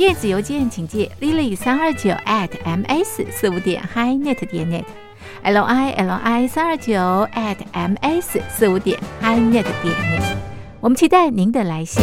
电子邮件请寄 lily 三二九 at ms 四五点 hi.net 点 net，l i l i 三二九 at ms 四五点 hi.net 点 net。我们期待您的来信。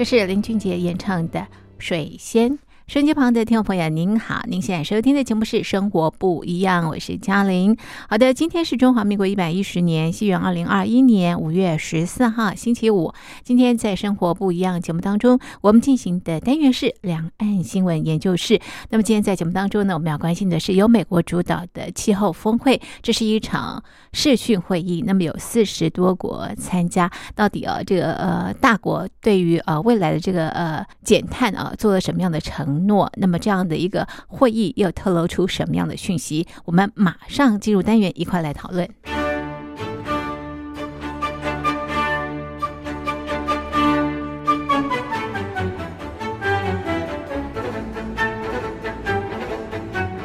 这是林俊杰演唱的《水仙》，收音机旁的听众朋友，您好，您现在收听的节目是《生活不一样》，我是嘉玲。好的，今天是中华民国一百一十年，西元二零二一年五月十四号，星期五。今天在《生活不一样》节目当中，我们进行的单元是两岸新闻研究室。那么今天在节目当中呢，我们要关心的是由美国主导的气候峰会，这是一场视讯会议，那么有四十多国参加。到底啊，这个呃大国对于呃未来的这个呃减碳啊，做了什么样的承？诺，那么这样的一个会议又透露出什么样的讯息？我们马上进入单元，一块来讨论。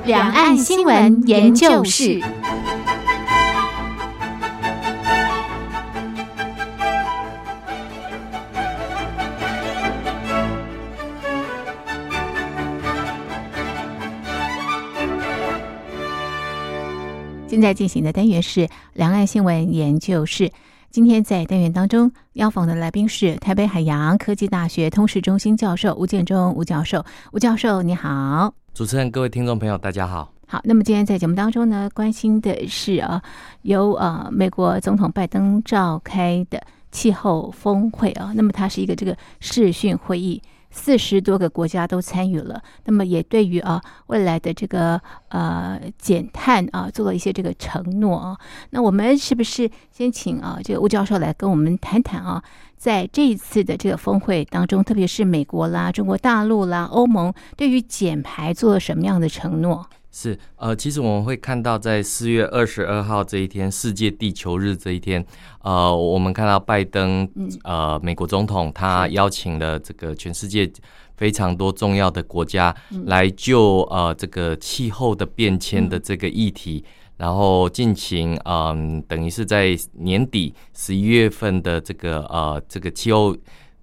两岸新闻研究室。现在进行的单元是两岸新闻研究室。今天在单元当中邀访的来宾是台北海洋科技大学通识中心教授吴建中吴教授。吴教授，你好！主持人、各位听众朋友，大家好。好，那么今天在节目当中呢，关心的是啊，由呃美国总统拜登召开的气候峰会啊，那么它是一个这个视讯会议。四十多个国家都参与了，那么也对于啊未来的这个呃减碳啊做了一些这个承诺啊。那我们是不是先请啊这个吴教授来跟我们谈谈啊，在这一次的这个峰会当中，特别是美国啦、中国大陆啦、欧盟对于减排做了什么样的承诺？是，呃，其实我们会看到，在四月二十二号这一天，世界地球日这一天，呃，我们看到拜登，呃，美国总统他邀请了这个全世界非常多重要的国家来就呃这个气候的变迁的这个议题，然后进行，嗯，等于是在年底十一月份的这个呃这个气候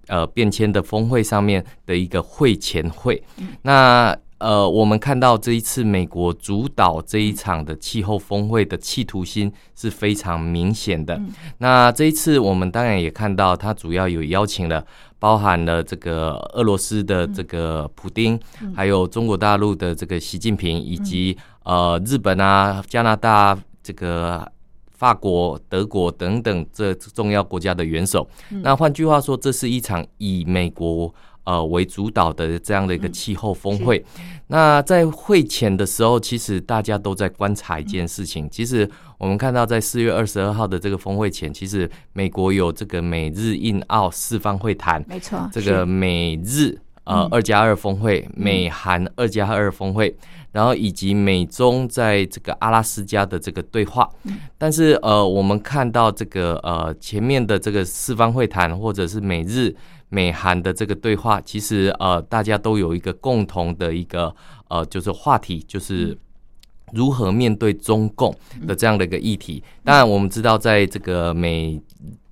呃变迁的峰会上面的一个会前会，那。呃，我们看到这一次美国主导这一场的气候峰会的企图心是非常明显的。那这一次我们当然也看到，它主要有邀请了包含了这个俄罗斯的这个普丁，还有中国大陆的这个习近平，以及呃日本啊、加拿大、这个法国、德国等等这重要国家的元首。那换句话说，这是一场以美国。呃，为主导的这样的一个气候峰会，那在会前的时候，其实大家都在观察一件事情。其实我们看到，在四月二十二号的这个峰会前，其实美国有这个美日印澳四方会谈，没错，这个美日呃二加二峰会，美韩二加二峰会，然后以及美中在这个阿拉斯加的这个对话。但是呃，我们看到这个呃前面的这个四方会谈，或者是美日。美韩的这个对话，其实呃，大家都有一个共同的一个呃，就是话题，就是如何面对中共的这样的一个议题。当然，我们知道，在这个美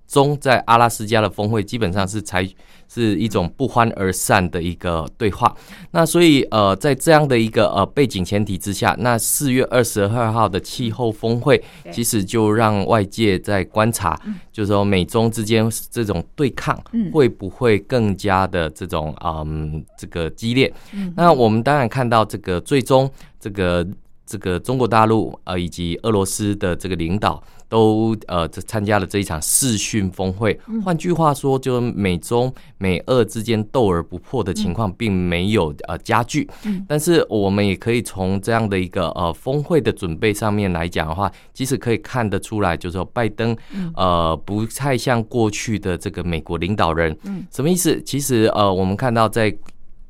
中在阿拉斯加的峰会，基本上是采。是一种不欢而散的一个对话，那所以呃，在这样的一个呃背景前提之下，那四月二十二号的气候峰会，其实就让外界在观察，就是说美中之间这种对抗会不会更加的这种嗯这个激烈？那我们当然看到这个最终这个这个中国大陆呃以及俄罗斯的这个领导。都呃参加了这一场视讯峰会，换句话说，就美中美俄之间斗而不破的情况并没有呃加剧。但是我们也可以从这样的一个呃峰会的准备上面来讲的话，其实可以看得出来，就是说拜登呃不太像过去的这个美国领导人。什么意思？其实呃我们看到在。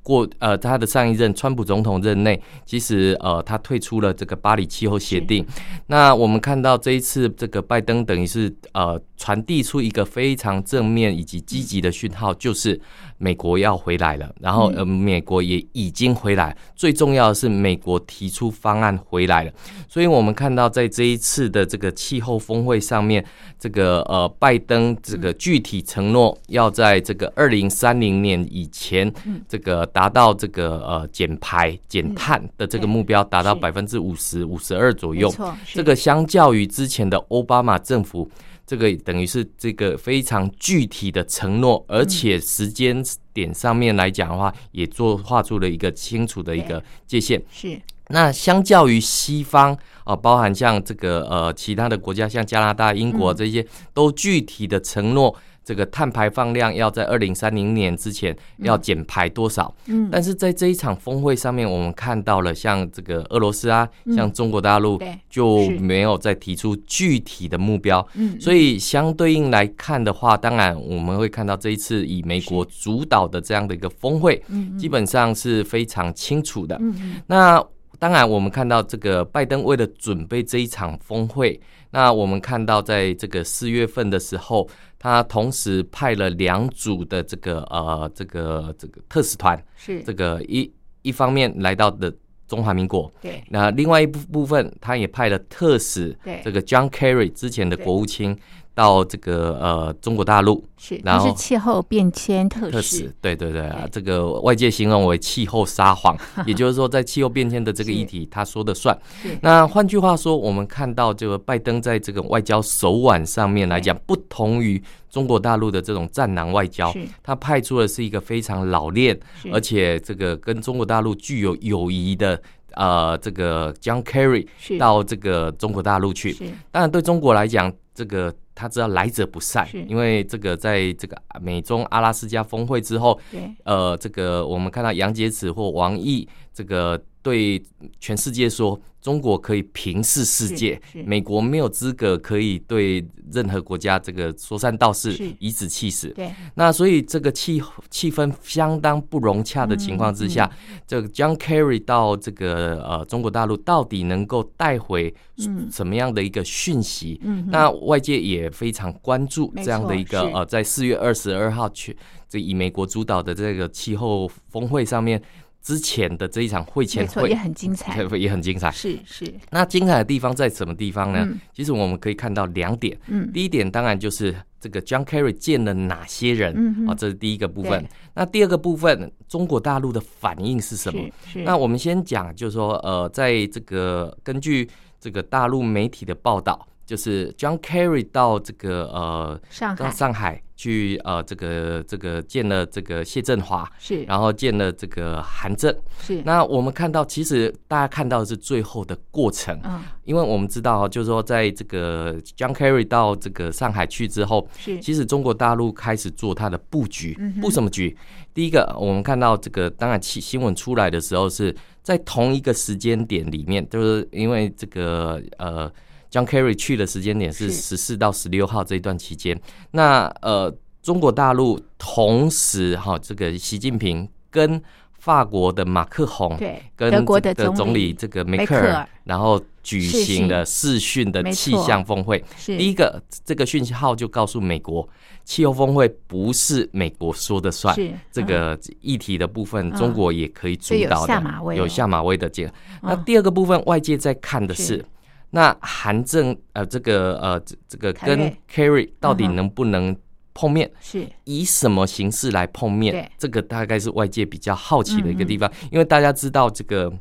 过呃，他的上一任川普总统任内，其实呃，他退出了这个巴黎气候协定。那我们看到这一次，这个拜登等于是呃，传递出一个非常正面以及积极的讯号，就是美国要回来了。然后呃，美国也已经回来。最重要的是，美国提出方案回来了。所以我们看到在这一次的这个气候峰会上面，这个呃，拜登这个具体承诺要在这个二零三零年以前，这个。达到这个呃减排减碳的这个目标，达到百分之五十五十二左右。这个相较于之前的奥巴马政府。这个等于是这个非常具体的承诺，而且时间点上面来讲的话，也做画出了一个清楚的一个界限。是那相较于西方啊、包含像这个呃其他的国家，像加拿大、英国嗯这些，都具体的承诺。这个碳排放量要在二零三零年之前要减排多少？嗯。但是在这一场峰会上面，我们看到了像这个俄罗斯啊，像中国大陆就没有再提出具体的目标。嗯。所以相对应来看的话，当然我们会看到这一次以美国主导的这样的一个峰会，嗯。基本上是非常清楚的。嗯嗯。那当然，我们看到这个拜登为了准备这一场峰会，那我们看到在这个四月份的时候，他同时派了两组的这个呃这个这个特使团，是。这个一一方面来到的中华民国，对。那另外一部部分他也派了特使，对。这个 John Kerry 之前的国务卿到这个呃中国大陆是，然后是气候变迁特特使使，，对对对啊，这个外界形容为气候撒谎，也就是说，在气候变迁的这个议题，他说的算。那换句话说，我们看到这个拜登在这个外交手腕上面来讲，不同于中国大陆的这种战狼外交，他派出的是一个非常老练，而且这个跟中国大陆具有友谊的。呃，这个 John Kerry 是。到这个中国大陆去，是。当然，对中国来讲，这个他知道来者不善，因为这个在这个美中阿拉斯加峰会之后，呃，这个我们看到杨洁篪或王毅，这个对全世界说，中国可以平视世界美国没有资格可以对任何国家这个说三道四是、颐指气使。对。那所以这个气气氛相当不融洽的情况之下，嗯这个 John Kerry 到这个呃中国大陆到底能够带回嗯。什么样的一个讯息？嗯那外界也非常关注没这样的一个呃，在四月二十二号去这以美国主导的这个气候峰会上面之前的这一场会前会也很精彩，也很精彩。是是那精彩的地方在什么地方呢？嗯其实我们可以看到两点。嗯第一点当然就是这个 John Kerry 见了哪些人啊、这是第一个部分。那第二个部分，中国大陆的反应是什么？是是那我们先讲，就是说，呃，在这个根据这个大陆媒体的报道，就是 John Kerry 到这个呃到上海上海去呃这个这个见了这个谢振华，是然后见了这个韩正。是那我们看到，其实大家看到的是最后的过程，嗯因为我们知道，就是说，在这个 John Kerry 到这个上海去之后，是其实中国大陆开始做它的布局嗯，布什么局？第一个，我们看到这个，当然新新闻出来的时候是在同一个时间点里面，就是因为这个呃，John Kerry 去的时间点是是。十四到十六号这一段期间，那呃，中国大陆同时哈，这个习近平跟法国的马克宏对跟德国的这个总理理这个梅克尔。然后举行了视讯。的气象峰会。是。第一个，这个讯号就告诉美国，气候峰会不是美国说的算，是这个议题的部分，嗯。中国也可以主导的，下马威哦有下马威的这个。那嗯第二个部分，外界在看的是是，那韩正呃，这个呃，这这个跟 Kerry 到底能不能碰面？是。以什么形式来碰面？这个大概是外界比较好奇的一个嗯地方，因为大家知道这个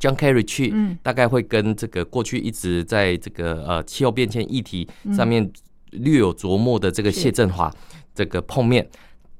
John Kerry 去，嗯。大概会跟这个过去一直在这个呃气候变迁议题嗯上面略有琢磨的这个谢振华这个碰面，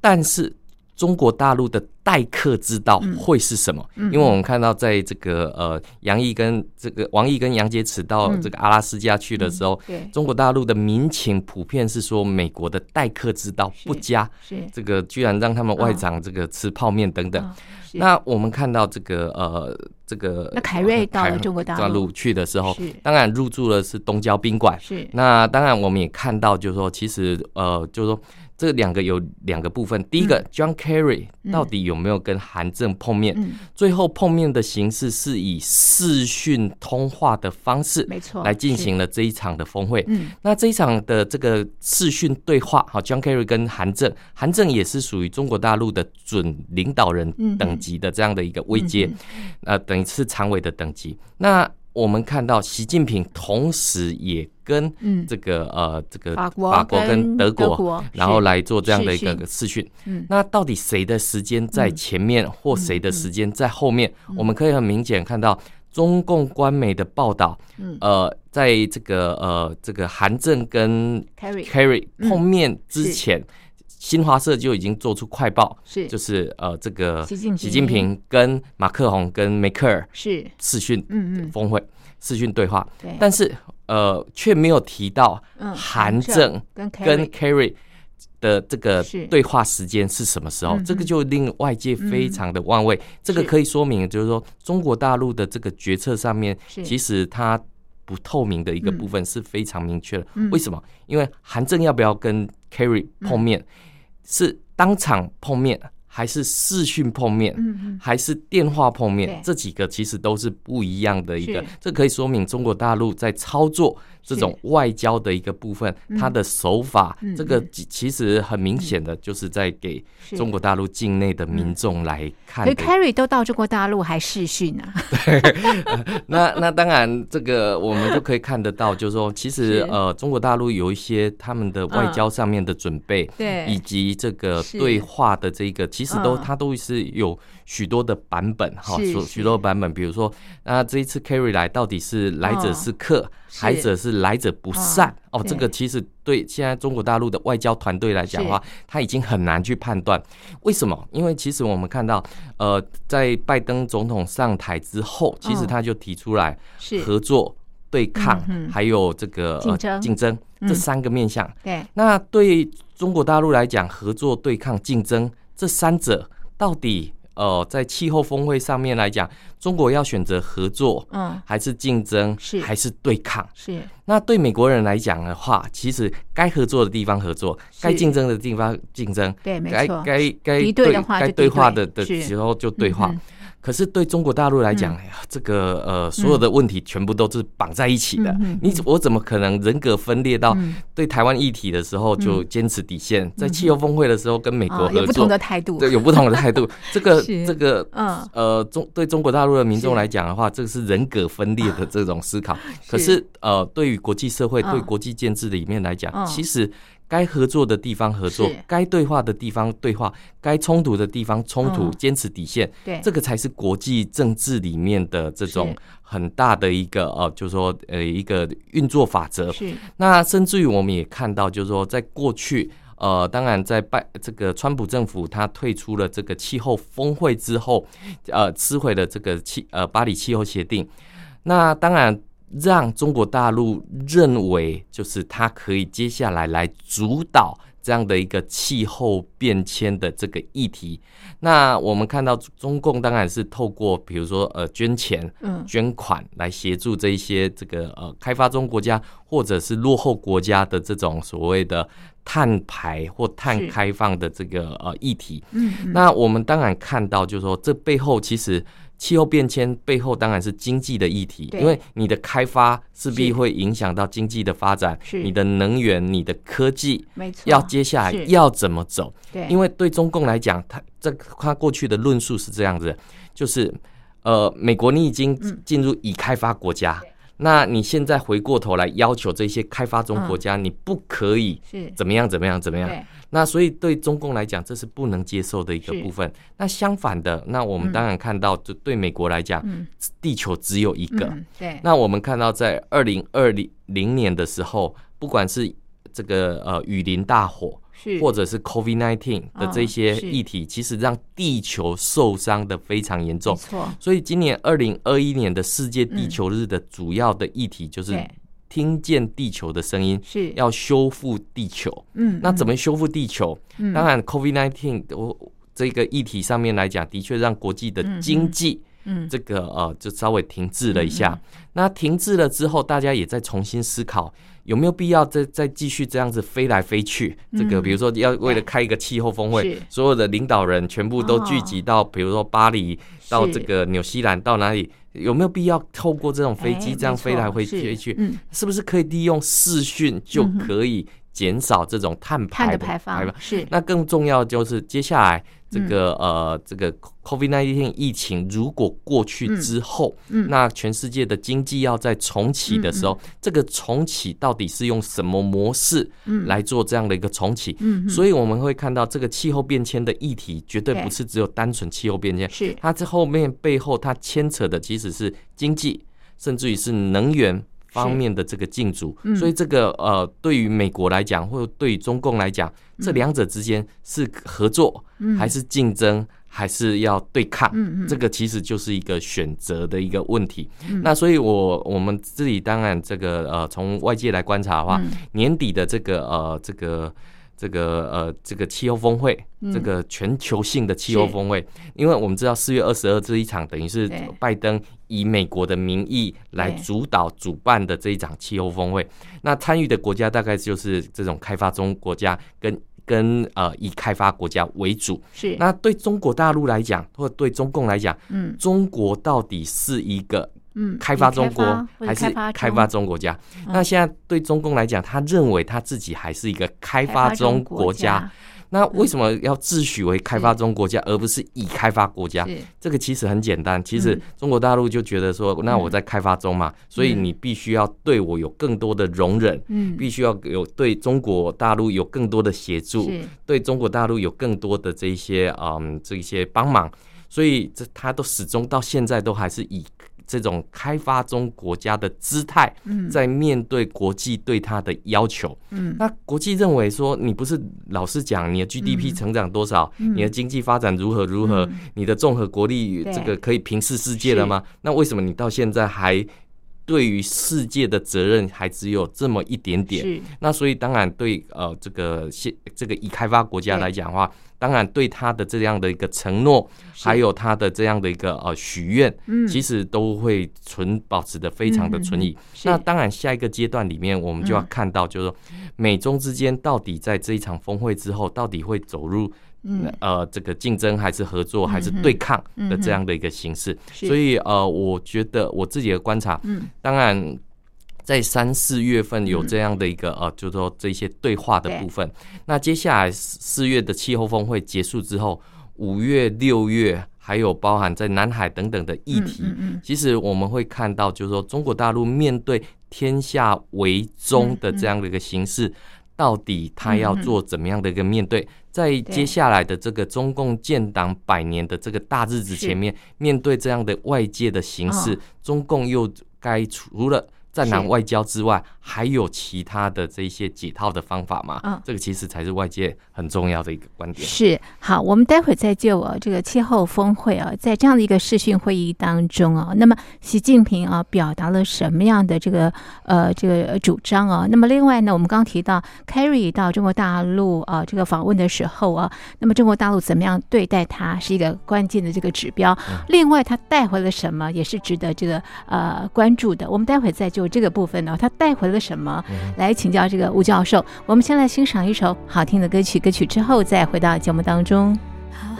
但是中国大陆的待客之道嗯。会是什么？嗯因为我们看到在这个呃杨毅跟这个王毅跟杨洁篪到嗯。这个阿拉斯加去的时候，对。中国大陆的民情普遍是说美国的待客之道不佳，是。这个居然让他们外长这个吃泡面等等。那我们看到这个呃，这个那凯瑞到了中国大陆去的时候是，当然入住的是东郊宾馆。是。那当然，我们也看到，就是说，其实呃，就是说，这两个有两个部分。第一个、John Kerry 嗯到底有没有跟韩正碰面？嗯最后碰面的形式是以视讯通话的方式没错来进行了这一场的峰会。嗯那这一场的这个视讯对话，好，John Kerry 跟韩正，韩正也是属于中国大陆的准领导人等级的这样的一个位阶嗯，呃，等于是常委的等级。那我们看到习近平同时也跟嗯。这个呃这个法国法国跟跟德国，然后是来做这样的一视讯个视讯。嗯。那到底谁的时间在前面，或谁的时间在后面？我们可以很明显看到，中共官媒的报道，嗯。呃，在这个呃这个韩正跟 Carrie Kerry 嗯碰面之前，新华社就已经做出快报，是。就是呃这个习近平习近平跟马克宏跟梅克尔是。视讯嗯嗯。峰会视讯对话，对，但是呃却没有提到嗯韩正跟跟 Carrie Kerry 的这个对话时间是什么时候？嗯这个就令外界非常的万味。这个可以说明，就是说中国大陆的这个决策上面，其实它不透明的一个部分是非常明确的。嗯为什么？因为韩正要不要跟 Kerry 碰面，是当场碰面，还是视讯碰面？还是电话碰面，这几个其实都是不一样的一个，这可以说明中国大陆在操作这种外交的一个部分，它的手法嗯，这个嗯。其其实很明显的就是在给中国大陆境内的民众来看可是的。Carrie 都到中国大陆还试训呢啊，那那当然，这个我们就可以看得到，就是说，其实呃，中国大陆有一些他们的外交上面的准备，对。以及这个是。对话的这个，其实都嗯。它都是有许多的版本哈，许许多版本，比如说，那这一次 Carry 来到底是来者是客，是。还者是来者不善哦，这个其实对现在中国大陆的外交团队来讲的话，他已经很难去判断为什么，因为其实我们看到，呃，在拜登总统上台之后，其实嗯他就提出来合作、对抗嗯，还有这个竞争。呃竞争嗯。这三个面向。对，那对中国大陆来讲，合作、对抗、竞争这三者到底呃，在气候峰会上面来讲，中国要选择合作，嗯。还是竞争，是。还是对抗？是。那对美国人来讲的话，其实该合作的地方合作，该竞争的地方竞争，对，没该错，该该敌对的话该对话的的时候就对话嗯。可是对中国大陆来讲，哎呀，这个呃，所有的问题全部都是绑在一起的。你我怎么可能人格分裂到嗯。对台湾议题的时候就坚持底线，在气候峰会的时候跟美国合作不同的，态度，对，有不同的态度。这个这个嗯。呃中对中国大陆的民众来讲的话，这个是人格分裂的这种思考。可是呃，对于国际社会、嗯。对国际建制里面来讲，嗯。其实该合作的地方合作是，该对话的地方对话，该冲突的地方冲突嗯，坚持底线，对，这个才是国际政治里面的这种很大的一个呃，就是说呃一个运作法则。是那甚至于我们也看到，就是说在过去。呃，当然，在拜这个川普政府他退出了这个气候峰会之后，呃，撕毁了这个气呃巴黎气候协定。那当然让中国大陆认为，就是它可以接下来来主导这样的一个气候变迁的这个议题。那我们看到中共当然是透过比如说呃捐钱、嗯捐款来协助这一些这个呃开发中国家或者是落后国家的这种所谓的碳排或碳是开放的这个呃议题。嗯嗯那我们当然看到，就是说这背后其实气候变迁背后当然是经济的议题，因为你的开发势必是。会影响到经济的发展，是。你的能源、你的科技没错，要接下来要怎么走？对，因为对中共来讲，他这他过去的论述是这样子，就是呃，美国你已经嗯。进入已开发国家，那你现在回过头来要求这些开发中国家，你不可以是怎么样怎么样怎么样？对那所以对中共来讲，这是不能接受的一个部分。那相反的，那我们当然看到，就对美国来讲，嗯地球只有一个。嗯对那我们看到，在二零二零年的时候，不管是这个呃雨林大火，是。或者是 COVID nineteen 的这些议题，其实让地球受伤的非常严没重。错，所以今年二零二一年的世界地球日的主要的议题就是听见地球的声音，是。要修复地球。嗯那怎么么修复地球？嗯。当然，COVID nineteen 我这个议题上面来讲，的确让国际的经济嗯。这个呃就稍微停滞了一下。那停滞了之后，大家也在重新思考有没有必要再再继续这样子飞来飞去。这个嗯比如说要为了开一个气候峰会，所有的领导人全部都聚集到，比如说巴黎到这个纽西兰到哪里？有没有必要透过这种飞机哎这样飞来飞去飞去？嗯。是不是可以利用视讯就可以减少这种碳排碳的排放是。那更重要就是接下来这个呃这个 COVID nineteen 疫情如果过去之后，那全世界的经济要再重启的时候，这个重启到底是用什么模式来做这样的一个重启？所以我们会看到这个气候变迁的议题，绝对不是只有单纯气候变迁，是。它这后面背后它牵扯的其实是经济，甚至于是能源。方面的这个竞逐，所以这个呃，对于美国来讲，或者对于中共来讲，这两者之间是合作，还是竞争，还是要对抗？这个其实就是一个选择的一个问题。那所以，我我们自己当然这个呃，从外界来观察的话，年底的这个呃这个。这个呃，这个气候峰会，这个全球性的气候峰会，因为我们知道四月二十二这一场，等于是拜登以美国的名义来主导主办的这一场气候峰会。那参与的国家大概就是这种开发中国家，跟跟呃以开发国家为主。是那对中国大陆来讲，或者对中共来讲，嗯，中国到底是一个？嗯，开发中国还是开发中国家？那现在对中共来讲，他认为他自己还是一个开发中国家。那为什么要自诩为开发中国家，而不是已开发国家？这个其实很简单。其实中国大陆就觉得说，那我在开发中嘛，所以你必须要对我有更多的容忍，嗯，必须要有对中国大陆有更多的协助，对中国大陆有更多的这一些嗯这一些帮忙。所以这他都始终到现在都还是以。这种开发中国家的姿态，在面对国际对他的要求，嗯，那国际认为说，你不是老是讲你的 GDP 成长多少，你的经济发展如何如何，你的综合国力这个可以平视世界了吗？那为什么你到现在还对于世界的责任还只有这么一点点？那所以当然对呃这个现这个已开发国家来讲的话。当然，对他的这样的一个承诺，还有他的这样的一个呃许愿，嗯，其实都会存保持的非常的存疑。那当然，下一个阶段里面，我们就要看到，就是说美中之间到底在这一场峰会之后，到底会走入呃这个竞争还是合作还是对抗的这样的一个形式。所以呃，我觉得我自己的观察，嗯，当然。在三四月份有这样的一个呃，就是说这些对话的部分。那接下来四月的气候峰会结束之后，五月、六月还有包含在南海等等的议题，其实我们会看到，就是说中国大陆面对天下为中的这样的一个形式，到底他要做怎么样的一个面对？在接下来的这个中共建党百年的这个大日子前面，面对这样的外界的形势，中共又该除了战狼外交之外，还有其他的这些解套的方法吗？嗯，这个其实才是外界很重要的一个观点。是好，我们待会再就啊这个气候峰会啊，在这样的一个视讯会议当中啊，那么习近平啊表达了什么样的这个呃这个主张啊？那么另外呢，我们刚提到 Carry 到中国大陆啊这个访问的时候啊，那么中国大陆怎么样对待他是一个关键的这个指标。另外，他带回了什么也是值得这个呃关注的。我们待会再就。这个部分呢，他带回了什么？来请教这个吴教授。我们先来欣赏一首好听的歌曲，歌曲之后再回到节目当中。浩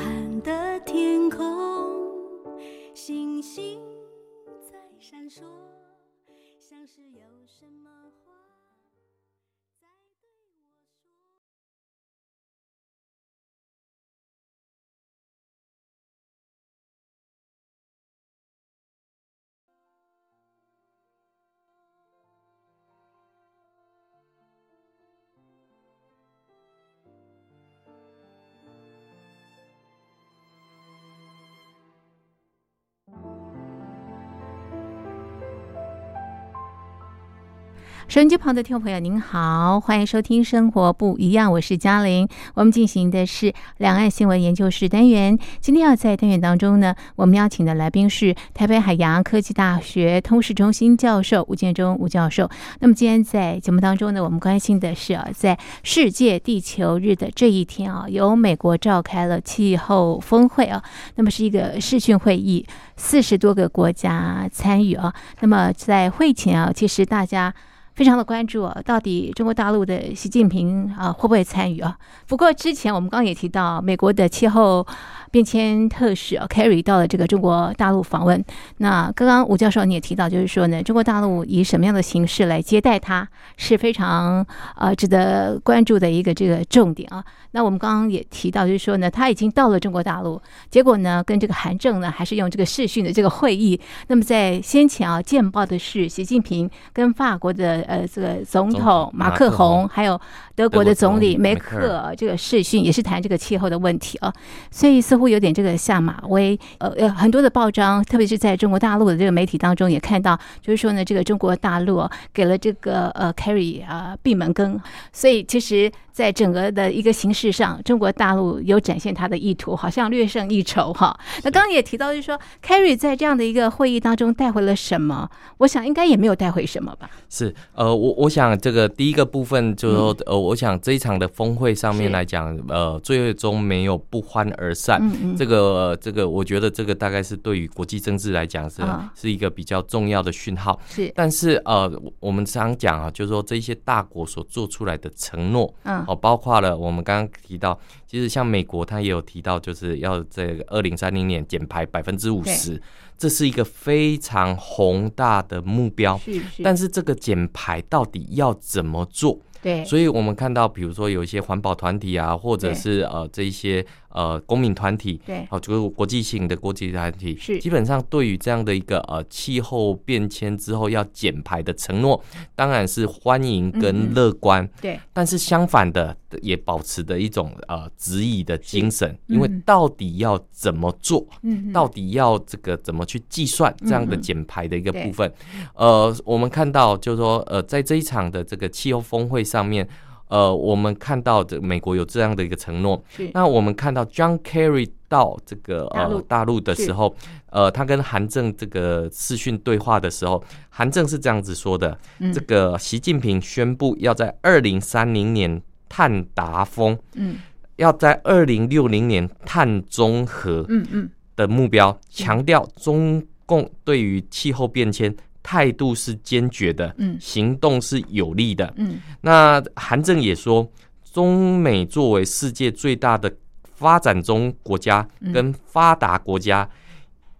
收音机旁的听众朋友，您好，欢迎收听《生活不一样》，我是嘉玲。我们进行的是两岸新闻研究室单元。今天要在单元当中呢，我们邀请的来宾是台北海洋科技大学通识中心教授吴建中吴教授。那么今天在节目当中呢，我们关心的是啊，在世界地球日的这一天啊，由美国召开了气候峰会啊，那么是一个视讯会议，四十多个国家参与啊。那么在会前啊，其实大家。非常的关注啊，到底中国大陆的习近平啊会不会参与啊？不过之前我们刚刚也提到，美国的气候变迁特使哦 Carry 到了这个中国大陆访问。那刚刚吴教授你也提到，就是说呢，中国大陆以什么样的形式来接待他，是非常呃值得关注的一个这个重点啊。那我们刚刚也提到，就是说呢，他已经到了中国大陆，结果呢，跟这个韩正呢，还是用这个视讯的这个会议。那么在先前啊，见报的是习近平跟法国的呃这个总总统统马马克宏，克宏还有德国的总理梅梅克这个视讯，也是谈这个气候的问题啊。所以似乎有点这个下马威。呃呃，很多的报章，特别是在中国大陆的这个媒体当中，也看到，就是说呢，这个中国大陆啊给了这个呃 Carry 啊闭门羹，所以其实。在整个的一个形势上，中国大陆有展现他的意图，好像略胜一筹哈。那刚刚也提到，就是说，Carry 在这样的一个会议当中带回了什么？我想应该也没有带回什么吧。是，呃，我我想这个第一个部分就是说，呃，我想这一场的峰会上面是来讲，呃，最终没有不欢而散。嗯嗯这个这个，我觉得这个大概是对于国际政治来讲是、啊是一个比较重要的讯号。是，但是呃，我我们常讲啊，就是说这些大国所做出来的承诺，嗯哦，包括了我们刚刚提到，其实像美国，它也有提到，就是要这个二零三零年减排百分之五十，这是一个非常宏大的目标。是是，但是这个减排到底要怎么做？对，所以我们看到，比如说有一些环保团体啊，或者是呃这一些呃公民团体，对。哦，就是国际性的国际团体，是。基本上对于这样的一个呃气候变迁之后要减排的承诺，当然是欢迎嗯跟乐观。对，但是相反的，也保持着一种呃质疑的精神，因为嗯。到底要怎么做，嗯，到底要这个怎么去计算这样的减排的一个部分？呃，我们看到就是说，呃，在这一场的这个气候峰会上面，呃，我们看到这美国有这样的一个承诺。那我们看到 John Kerry 到这个大陆。呃大陆的时候，呃，他跟韩正这个视讯对话的时候，韩正是这样子说的：嗯。这个习近平宣布要在二零三零年碳达峰，嗯。要在二零六零年碳中和。嗯嗯。的目标，强调中共对于气候变迁态度是坚决的，嗯。行动是有力的。嗯。那韩正也说，中美作为世界最大的发展中国家嗯跟发达国家，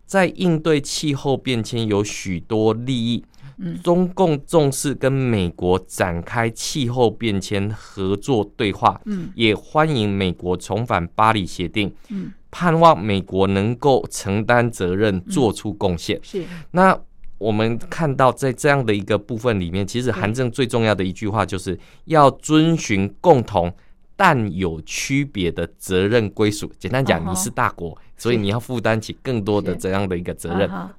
在应对气候变迁有许多利益。嗯。中共重视跟美国展开气候变迁合作对话，嗯。也欢迎美国重返巴黎协定，嗯，盼望美国能够承担责任，做出贡献。是。那我们看到在这样的一个部分里面，其实对韩正最重要的一句话就是要遵循共同。但有区别的责任归属，简单讲，你是大国，所以你要负担起更多的是这样的一个责任。啊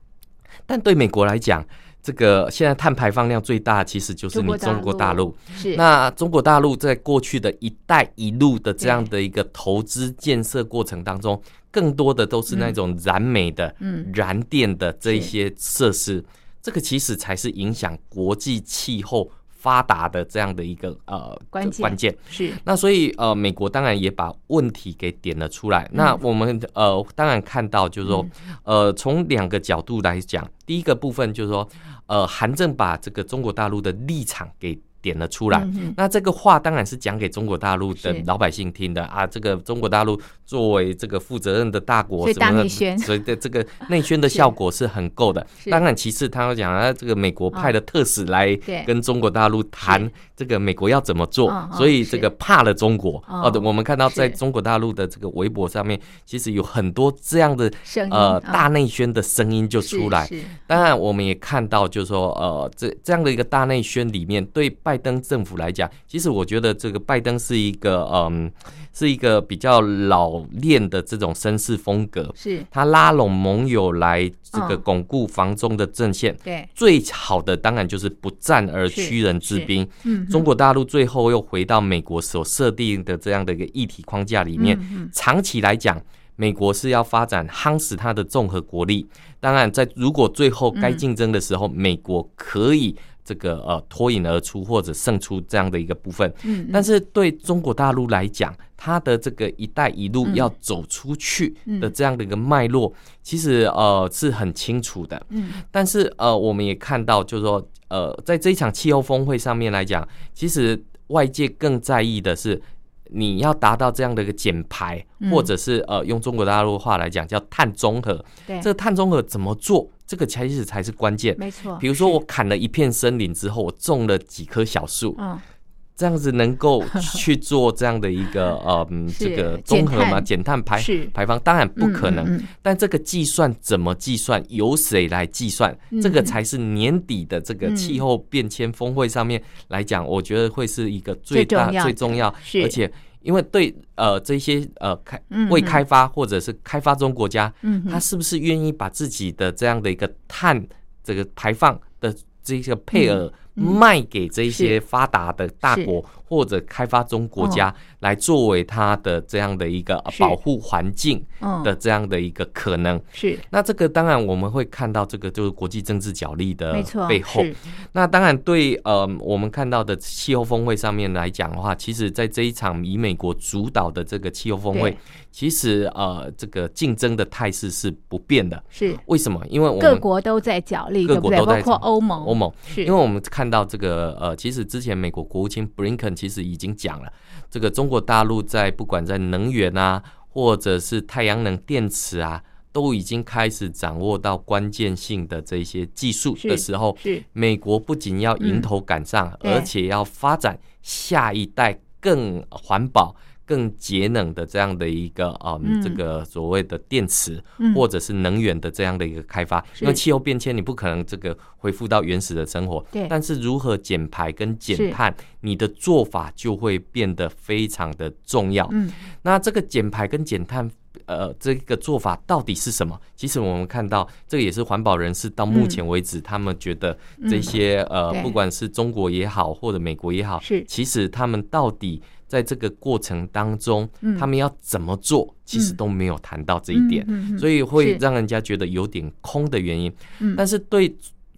但对美国来讲，这个现在碳排放量最大，其实就是你中国大陆。是。那中国大陆在过去的一带一路的这样的一个投资建设过程当中，更多的都是那种燃煤的、嗯。燃电的这一些设施，这个其实才是影响国际气候发达的这样的一个呃关键关键。是那所以呃，美国当然也把问题给点了出来。那我们呃，当然看到就是说，呃，从两个角度来讲，第一个部分就是说，呃，韩正把这个中国大陆的立场给点了出来。那这个话当然是讲给中国大陆的老百姓听的啊。这个中国大陆作为这个负责任的大国，所以什么的大内宣所以的这个内宣的效果是很够的。当然，其次他要讲啊，这个美国派的特使来跟中国大陆谈这个美国要怎么做所以这个怕了中国。哦哦。对我们看到在中国大陆的这个微博上面，其实有很多这样的呃啊大内宣的声音就出来。当然，我们也看到，就是说，呃，这这样的一个大内宣里面，对拜登政府来讲，其实我觉得这个拜登是一个，嗯，是一个比较老练的这种绅士风格。是，他拉拢盟友来这个嗯巩固防中的阵线，对，最好的当然就是不战而屈人之兵。嗯中国大陆最后又回到美国所设定的这样的一个议题框架里面，嗯长期来讲，美国是要发展夯实它的综合国力。当然，在如果最后该竞争的时候，美国可以这个呃脱颖而出或者胜出这样的一个部分。嗯，但是对中国大陆来讲，它的这个“一带一路”嗯要走出去嗯的这样的一个脉络，其实呃是很清楚的。嗯但是呃，我们也看到，就是说，呃，在这一场气候峰会上面来讲，其实外界更在意的是你要达到这样的一个减排，嗯或者是呃用中国大陆话来讲叫碳中和，对，这个碳中和怎么做？这个其实才是关键。没错。比如说，我砍了一片森林之后，我种了几棵小树，嗯，这样子能够 去做这样的一个呃嗯是这个综合嘛，减碳排排放，当然不可能。嗯嗯但这个计算怎么计算，由谁来计算，嗯。这个才是年底的这个嗯。气候变迁峰会上面来讲，我觉得会是一个最大最重要而且。因为对呃这些呃开未开发或者是开发中国家，嗯他是不是愿意把自己的这样的一个碳这个排放的这个配额嗯卖给这些发达的大国或者开发中国家，来作为它的这样的一个保护环境嗯。的这样的一个可能。是。那这个当然我们会看到，这个就是国际政治角力的背后。那当然对呃我们看到的气候峰会上面来讲的话，其实在这一场以美国主导的这个气候峰会，其实呃这个竞争的态势是不变的。是。为什么？因为我们各国都在角力？各国都在包括欧盟，欧盟，是。因为我们看到这个呃，其实之前美国国务卿 Blinken 其实已经讲了，这个中国大陆在不管在能源啊，或者是太阳能电池啊，都已经开始掌握到关键性的这些技术的时候，是美国不仅要迎头赶上，对而且要发展下一代更环保。更节能的这样的一个嗯，嗯。这个所谓的电池嗯。或者是能源的这样的一个开发，是。因为气候变迁你不可能这个恢复到原始的生活，对。但是如何减排跟减碳，你的做法就会变得非常的重要。嗯。那这个减排跟减碳，呃，这个做法到底是什么？其实我们看到，这个也是环保人士到目前为止，他们觉得这些、嗯。呃，不管是中国也好，或者美国也好，是。其实他们到底在这个过程当中，嗯。他们要怎么做，其实嗯都没有谈到这一点，所以会让人家觉得有点空的原因。嗯但是对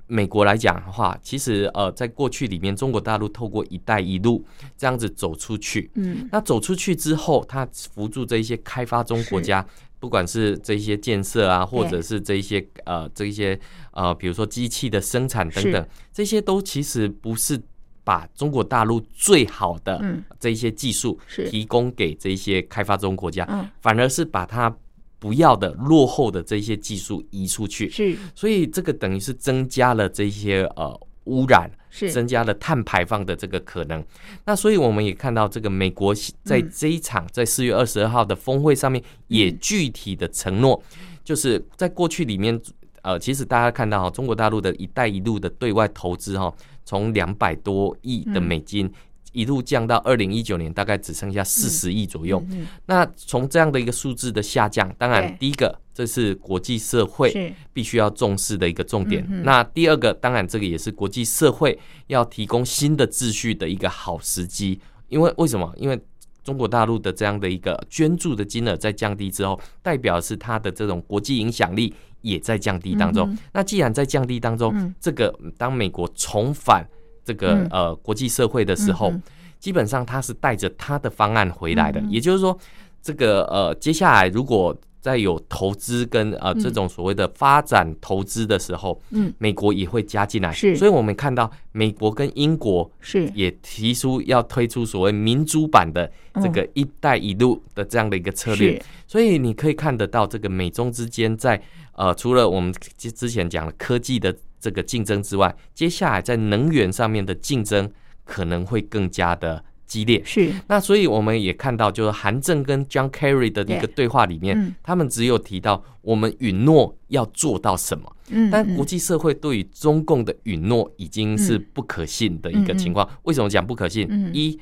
美国来讲的话，其实呃，在过去里面，中国大陆透过“一带一路”这样子走出去，嗯。那走出去之后，它扶助这一些开发中国家，不管是这一些建设啊，或者是这一些呃这一些呃，比如说机器的生产等等，这些都其实不是把中国大陆最好的嗯。这一些技术提供给这一些开发中国家，嗯。反而是把它不要的落后的这些技术移出去，是。所以这个等于是增加了这些呃污染。是。增加了碳排放的这个可能。那所以我们也看到，这个美国在嗯。这一场在四月二十二号的峰会上面，也具体的承诺，就是在过去里面，呃，其实大家看到哈，中国大陆的一带一路的对外投资哈，从两百多亿的美金。一路降到二零一九年，大概只剩下四十亿左右。嗯那从这样的一个数字的下降，当然第一个这是国际社会必须要重视的一个重点。那第二个，当然这个也是国际社会要提供新的秩序的一个好时机。因为为什么？因为中国大陆的这样的一个捐助的金额在降低之后，代表是它的这种国际影响力也在降低当中。嗯那既然在降低当中，嗯。这个当美国重返这个、嗯。呃国际社会的时候，嗯基本上他是带着他的方案回来的。嗯也就是说，这个呃接下来如果再有投资跟呃嗯。这种所谓的发展投资的时候，嗯。美国也会加进来。是。所以我们看到美国跟英国是。也提出要推出所谓民主版的这个“一带一路”的这样的一个策略。是。所以你可以看得到，这个美中之间在呃，除了我们之之前讲的科技的这个竞争之外，接下来在能源上面的竞争可能会更加的激烈。是。那所以我们也看到，就是韩正跟 John Kerry 的一个对。对话里面，嗯。他们只有提到我们允诺要做到什么，但国际社会对于中共的允诺已经是不可信的一个情况。为什么讲不可信？嗯。一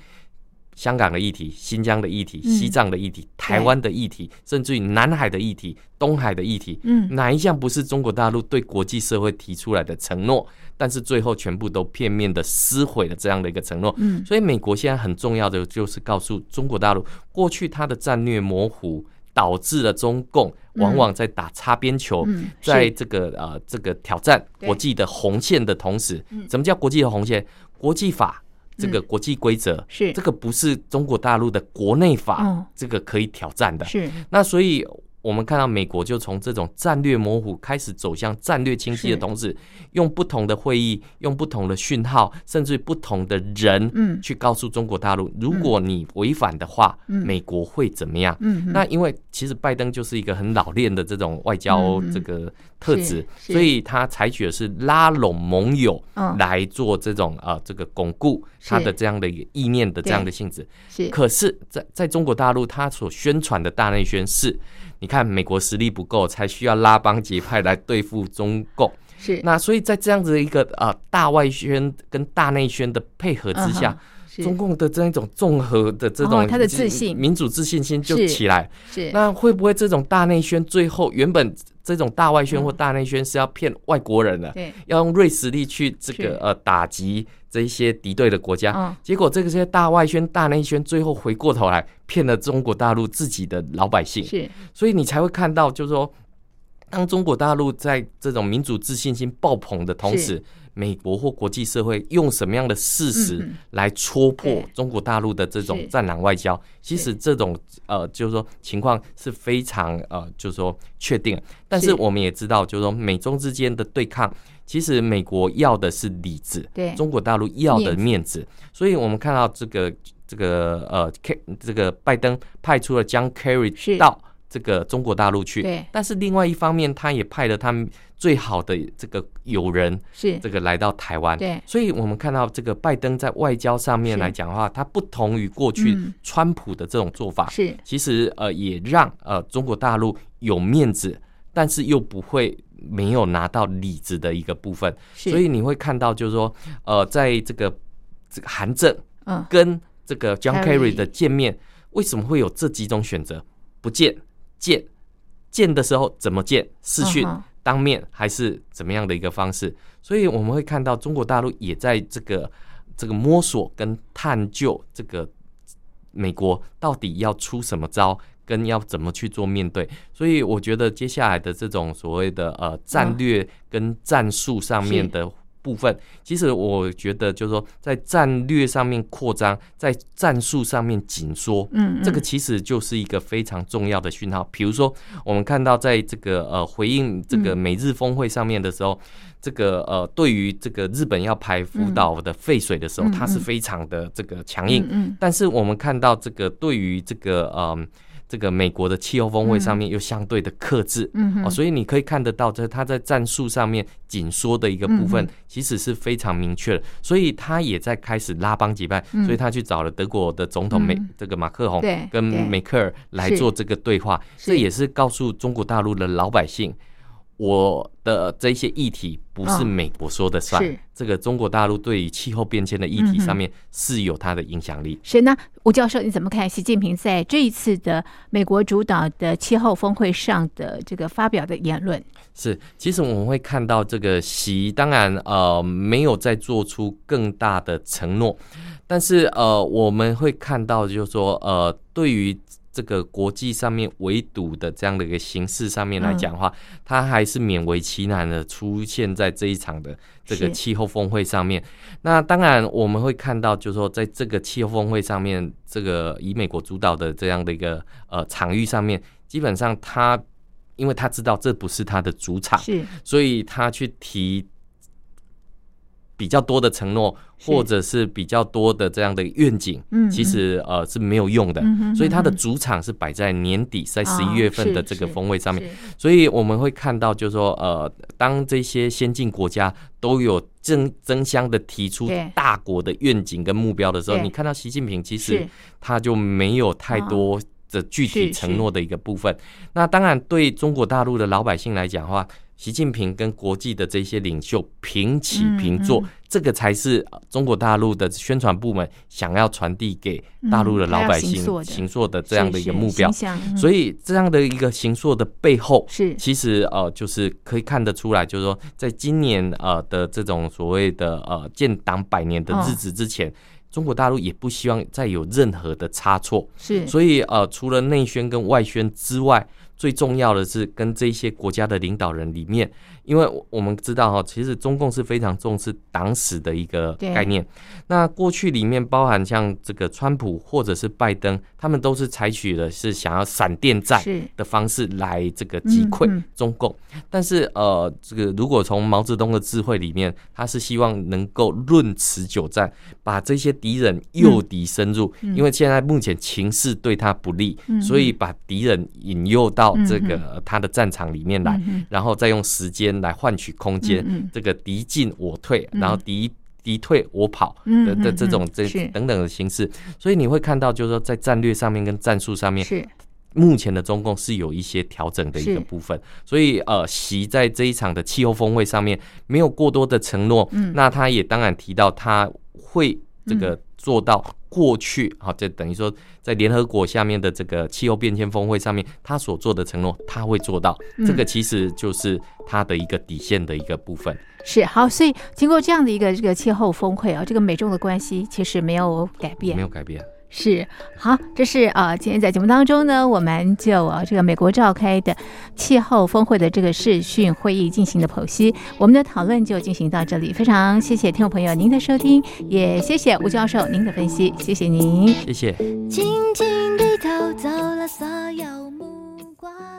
香港的议题、新疆的议题、嗯。西藏的议题、台湾的议题，甚至于南海的议题、东海的议题，嗯。哪一项不是中国大陆对国际社会提出来的承诺？但是最后全部都片面的撕毁了这样的一个承诺。嗯所以美国现在很重要的就是告诉中国大陆，过去它的战略模糊，导致了中共往往在打擦边球，在这个呃这个挑战国际的红线的同时嗯，什么叫国际的红线？国际法。这个嗯国际规则是这个不是中国大陆的国内法哦，这个可以挑战的。是那所以我们看到美国就从这种战略模糊开始走向战略清晰的是。同时，用不同的会议、用不同的讯号，甚至不同的人，嗯。去告诉中国大陆，如果你违反的话，嗯。美国会怎么样？嗯哼，那因为其实拜登就是一个很老练的这种外交这个特质，所以他采取的是拉拢盟友嗯。来做这种呃这个巩固他的这样的一个意念的这样对。的性质。是。可是在，在中国大陆，他所宣传的大内宣是，你看美国实力不够，才需要拉帮结派来对付中共。是那所以在这样子的一个呃大外宣跟大内宣的配合之下，中共的这一种综合的这种哦他的自信。民主自信心就起来。是。那会不会这种大内宣最后原本这种大外宣或大内宣是要骗外国人的，嗯对。要用锐实力去这是。个呃打击这一些敌对的国家？嗯。结果这个些大外宣、大内宣最后回过头来骗了中国大陆自己的老百姓，是。所以你才会看到，就是说，当中国大陆在这种民主自信心爆棚的同时，美国或国际社会用什么样的事嗯实嗯来戳破中国大陆的这种战狼外交？其实这种呃，就是说情况是非常呃，就是说确定。但是是。我们也知道，就是说美中之间的对抗，其实美国要的是理智，对。中国大陆要的面子。所以我们看到这个这个呃，K 这个拜登派出了将是。Kerry 到这个中国大陆去，对。但是另外一方面，他也派了他们最好的这个友人，是。这个来到台湾。对。所以我们看到这个拜登在外交上面来讲的话，他不同于过去嗯。川普的这种做法，是。其实呃也让呃中国大陆有面子，但是又不会没有拿到里子的一个部分。是，所以你会看到，就是说，呃，在这个这个韩正嗯。跟这个 John Kerry 的见面，为什么会有这几种选择？不见、见、见的时候怎么见？视讯、当面还是怎么样的一个方式？所以我们会看到中国大陆也在这个这个摸索跟探究这个美国到底要出什么招。跟要怎么去做面对，所以我觉得接下来的这种所谓的呃战略跟战术上面的部分，其实我觉得就是说，在战略上面扩张，在战术上面紧缩，嗯，这个嗯其实就是一个非常重要的讯号。比如说，我们看到在这个呃回应这个嗯美日峰会上面的时候，这个呃对于这个日本要排福岛的废水的时候，嗯它是嗯非常的这个强硬。嗯但是我们看到这个对于这个嗯。这个美国的气候峰会上面又相对的克制，嗯哦，所以你可以看得到，这他在战术上面紧缩的一个部分嗯，其实是非常明确的。所以他也在开始拉帮结派，嗯。所以他去找了德国的总统美嗯。这个马克宏对跟梅克尔来做这个对话，是。这也是告诉中国大陆的老百姓。我的这些议题不是嗯美国说的算，是这个中国大陆对于气候变迁的议题上面是有它的影响力。是那吴教授，你怎么看习近平在这一次的美国主导的气候峰会上的这个发表的言论？是，其实我们会看到这个习，当然呃没有再做出更大的承诺，但是呃我们会看到就是说呃对于这个国际上面围堵的这样的一个形式上面来讲的话，它还是勉为其难的出现在这一场的这个是。气候峰会上面。那当然我们会看到，就是说在这个气候峰会上面，这个以美国主导的这样的一个呃场域上面，基本上他因为他知道这不是他的主场，是。所以他去提比较多的承诺，或者是比较多的这样的愿景，嗯其实呃是没有用的。所以它的主场是摆在年底，在十哦一月份的这个是峰会上面。是所以我们会看到，就是说，呃，当这些先进国家都有争争相的提出大国的愿景跟目标的时候，你看到习近平其实他就没有太多的具体承诺的一个部分。那当然，对中国大陆的老百姓来讲的话，习近平跟国际的这些领袖平起平坐，嗯嗯。这个才是呃中国大陆的宣传部门想要传递给大陆的老百姓行塑的。的这样的一个目标。所以这样的一个行塑的背后，是。其实呃，就是可以看得出来，就是说，在今年呃的这种所谓的呃建党百年的日子之前，中国大陆也不希望再有任何的差错。是，所以呃，除了内宣跟外宣之外，最重要的是跟这些国家的领导人里面，因为我们知道哈，其实中共是非常重视党史的一个概念。那过去里面包含像这个川普或者是拜登，他们都是采取的是想要闪电战的方式来这个击溃嗯嗯。中共。但是呃，这个如果从毛泽东的智慧里面，他是希望能够论持久战，把这些敌人诱敌深入，嗯。因为现在目前情势对他不利，嗯所以把敌人引诱到这嗯。个他的战场里面来，嗯。然后再用时间来换取空间，这个敌进我退，嗯。然后敌。敌退我跑嗯的的嗯这种这等等的形式，所以你会看到，就是说在战略上面跟战术上面，是。目前的中共是有一些调整的一个部分，所以呃，习在这一场的气候峰会上面没有过多的承诺，嗯。那他也当然提到他会这个做到过去，好、这等于说在联合国下面的这个气候变迁峰会上面，他所做的承诺他会做到，嗯这个其实就是他的一个底线的一个部分。是好，所以经过这样的一个这个气候峰会啊，这个美中的关系其实没有改变没，有改变。是好，这是呃，今天在节目当中呢，我们就呃这个美国召开的气候峰会的这个视讯会议进行的剖析，我们的讨论就进行到这里，非常谢谢听众朋友您的收听，也谢谢吴教授您的分析，谢谢您。谢谢。轻轻地偷走了所有目光。